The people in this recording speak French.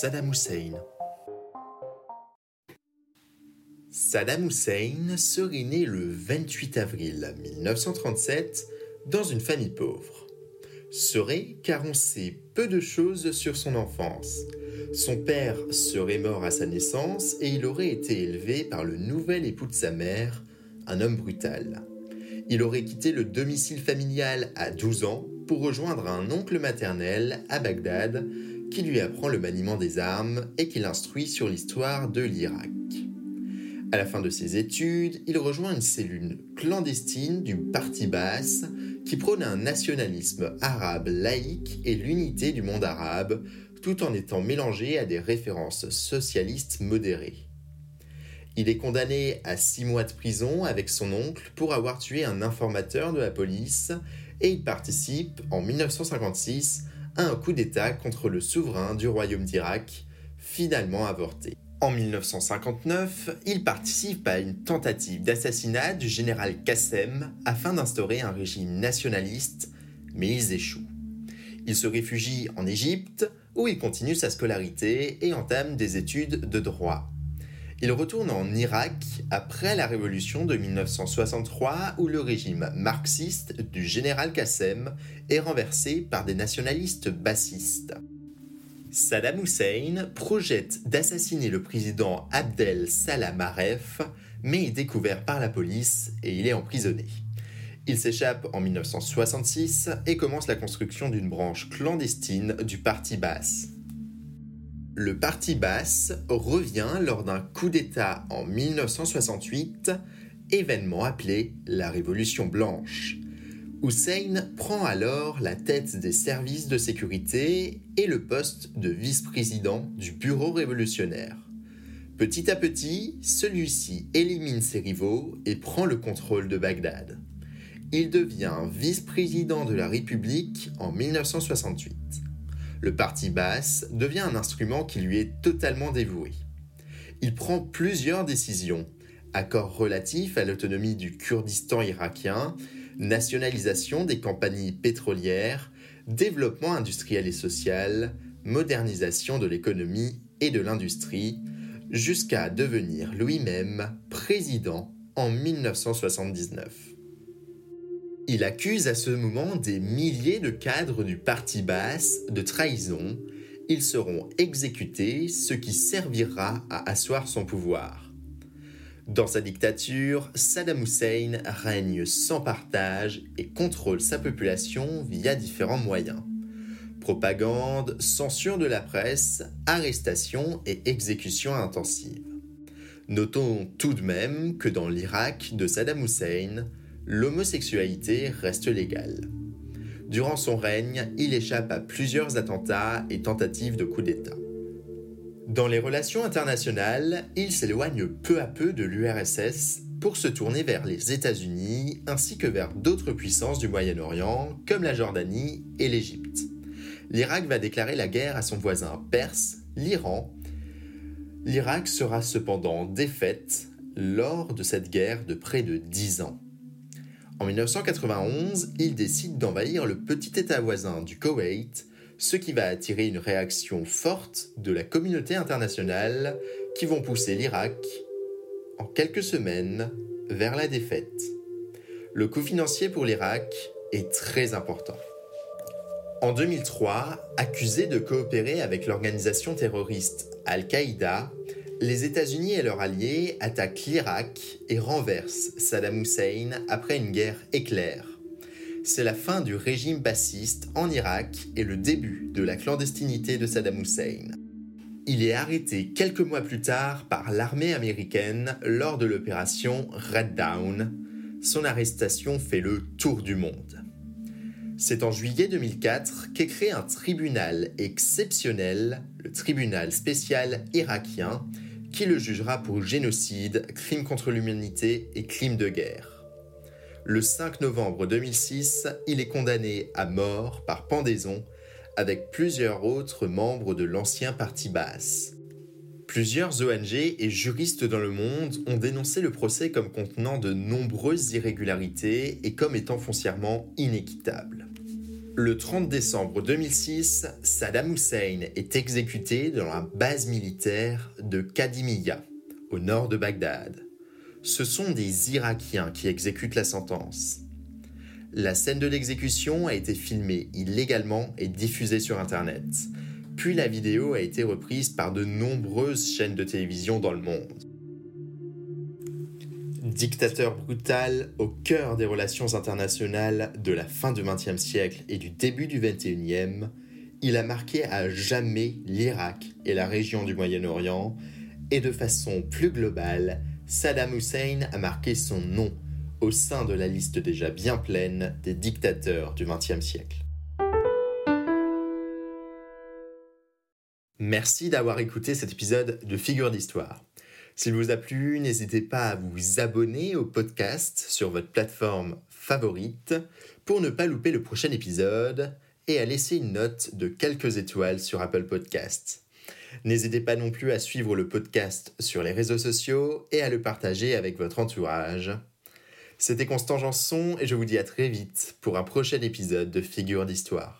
Saddam Hussein. Saddam Hussein serait né le 28 avril 1937 dans une famille pauvre. Serait car on sait peu de choses sur son enfance. Son père serait mort à sa naissance et il aurait été élevé par le nouvel époux de sa mère, un homme brutal. Il aurait quitté le domicile familial à 12 ans pour rejoindre un oncle maternel à Bagdad qui lui apprend le maniement des armes et qui l'instruit sur l'histoire de l'Irak. À la fin de ses études, il rejoint une cellule clandestine du Parti Basse qui prône un nationalisme arabe laïque et l'unité du monde arabe, tout en étant mélangé à des références socialistes modérées. Il est condamné à six mois de prison avec son oncle pour avoir tué un informateur de la police et il participe en 1956 un coup d'État contre le souverain du royaume d'Irak, finalement avorté. En 1959, il participe à une tentative d'assassinat du général Qassem afin d'instaurer un régime nationaliste, mais ils échouent. Il se réfugie en Égypte, où il continue sa scolarité et entame des études de droit. Il retourne en Irak après la révolution de 1963 où le régime marxiste du général Qassem est renversé par des nationalistes bassistes. Saddam Hussein projette d'assassiner le président Abdel Salah Aref, mais est découvert par la police et il est emprisonné. Il s'échappe en 1966 et commence la construction d'une branche clandestine du Parti Basse. Le Parti Basse revient lors d'un coup d'État en 1968, événement appelé la Révolution blanche. Hussein prend alors la tête des services de sécurité et le poste de vice-président du bureau révolutionnaire. Petit à petit, celui-ci élimine ses rivaux et prend le contrôle de Bagdad. Il devient vice-président de la République en 1968. Le parti basse devient un instrument qui lui est totalement dévoué. Il prend plusieurs décisions, accords relatifs à l'autonomie du Kurdistan irakien, nationalisation des compagnies pétrolières, développement industriel et social, modernisation de l'économie et de l'industrie, jusqu'à devenir lui-même président en 1979. Il accuse à ce moment des milliers de cadres du parti basse de trahison. Ils seront exécutés, ce qui servira à asseoir son pouvoir. Dans sa dictature, Saddam Hussein règne sans partage et contrôle sa population via différents moyens. Propagande, censure de la presse, arrestation et exécution intensive. Notons tout de même que dans l'Irak de Saddam Hussein, l'homosexualité reste légale. Durant son règne, il échappe à plusieurs attentats et tentatives de coup d'État. Dans les relations internationales, il s'éloigne peu à peu de l'URSS pour se tourner vers les États-Unis ainsi que vers d'autres puissances du Moyen-Orient comme la Jordanie et l'Égypte. L'Irak va déclarer la guerre à son voisin perse, l'Iran. L'Irak sera cependant défaite lors de cette guerre de près de 10 ans. En 1991, il décide d'envahir le petit État voisin du Koweït ce qui va attirer une réaction forte de la communauté internationale qui vont pousser l'Irak, en quelques semaines, vers la défaite. Le coût financier pour l'Irak est très important. En 2003, accusés de coopérer avec l'organisation terroriste Al-Qaïda, les États-Unis et leurs alliés attaquent l'Irak et renversent Saddam Hussein après une guerre éclair c'est la fin du régime bassiste en Irak et le début de la clandestinité de Saddam Hussein. Il est arrêté quelques mois plus tard par l'armée américaine lors de l'opération Red Dawn. Son arrestation fait le tour du monde. C'est en juillet 2004 qu'est créé un tribunal exceptionnel, le tribunal spécial irakien, qui le jugera pour génocide, crime contre l'humanité et crime de guerre? Le 5 novembre 2006, il est condamné à mort par pendaison avec plusieurs autres membres de l'ancien parti basse. Plusieurs ONG et juristes dans le monde ont dénoncé le procès comme contenant de nombreuses irrégularités et comme étant foncièrement inéquitable. Le 30 décembre 2006, Saddam Hussein est exécuté dans la base militaire de Kadimiya, au nord de Bagdad. Ce sont des Irakiens qui exécutent la sentence. La scène de l'exécution a été filmée illégalement et diffusée sur Internet. Puis la vidéo a été reprise par de nombreuses chaînes de télévision dans le monde. Dictateur brutal au cœur des relations internationales de la fin du XXe siècle et du début du XXIe, il a marqué à jamais l'Irak et la région du Moyen-Orient, et de façon plus globale, Saddam Hussein a marqué son nom au sein de la liste déjà bien pleine des dictateurs du XXe siècle. Merci d'avoir écouté cet épisode de Figure d'Histoire. S'il vous a plu, n'hésitez pas à vous abonner au podcast sur votre plateforme favorite pour ne pas louper le prochain épisode et à laisser une note de quelques étoiles sur Apple Podcasts. N'hésitez pas non plus à suivre le podcast sur les réseaux sociaux et à le partager avec votre entourage. C'était Constant Janson et je vous dis à très vite pour un prochain épisode de Figure d'Histoire.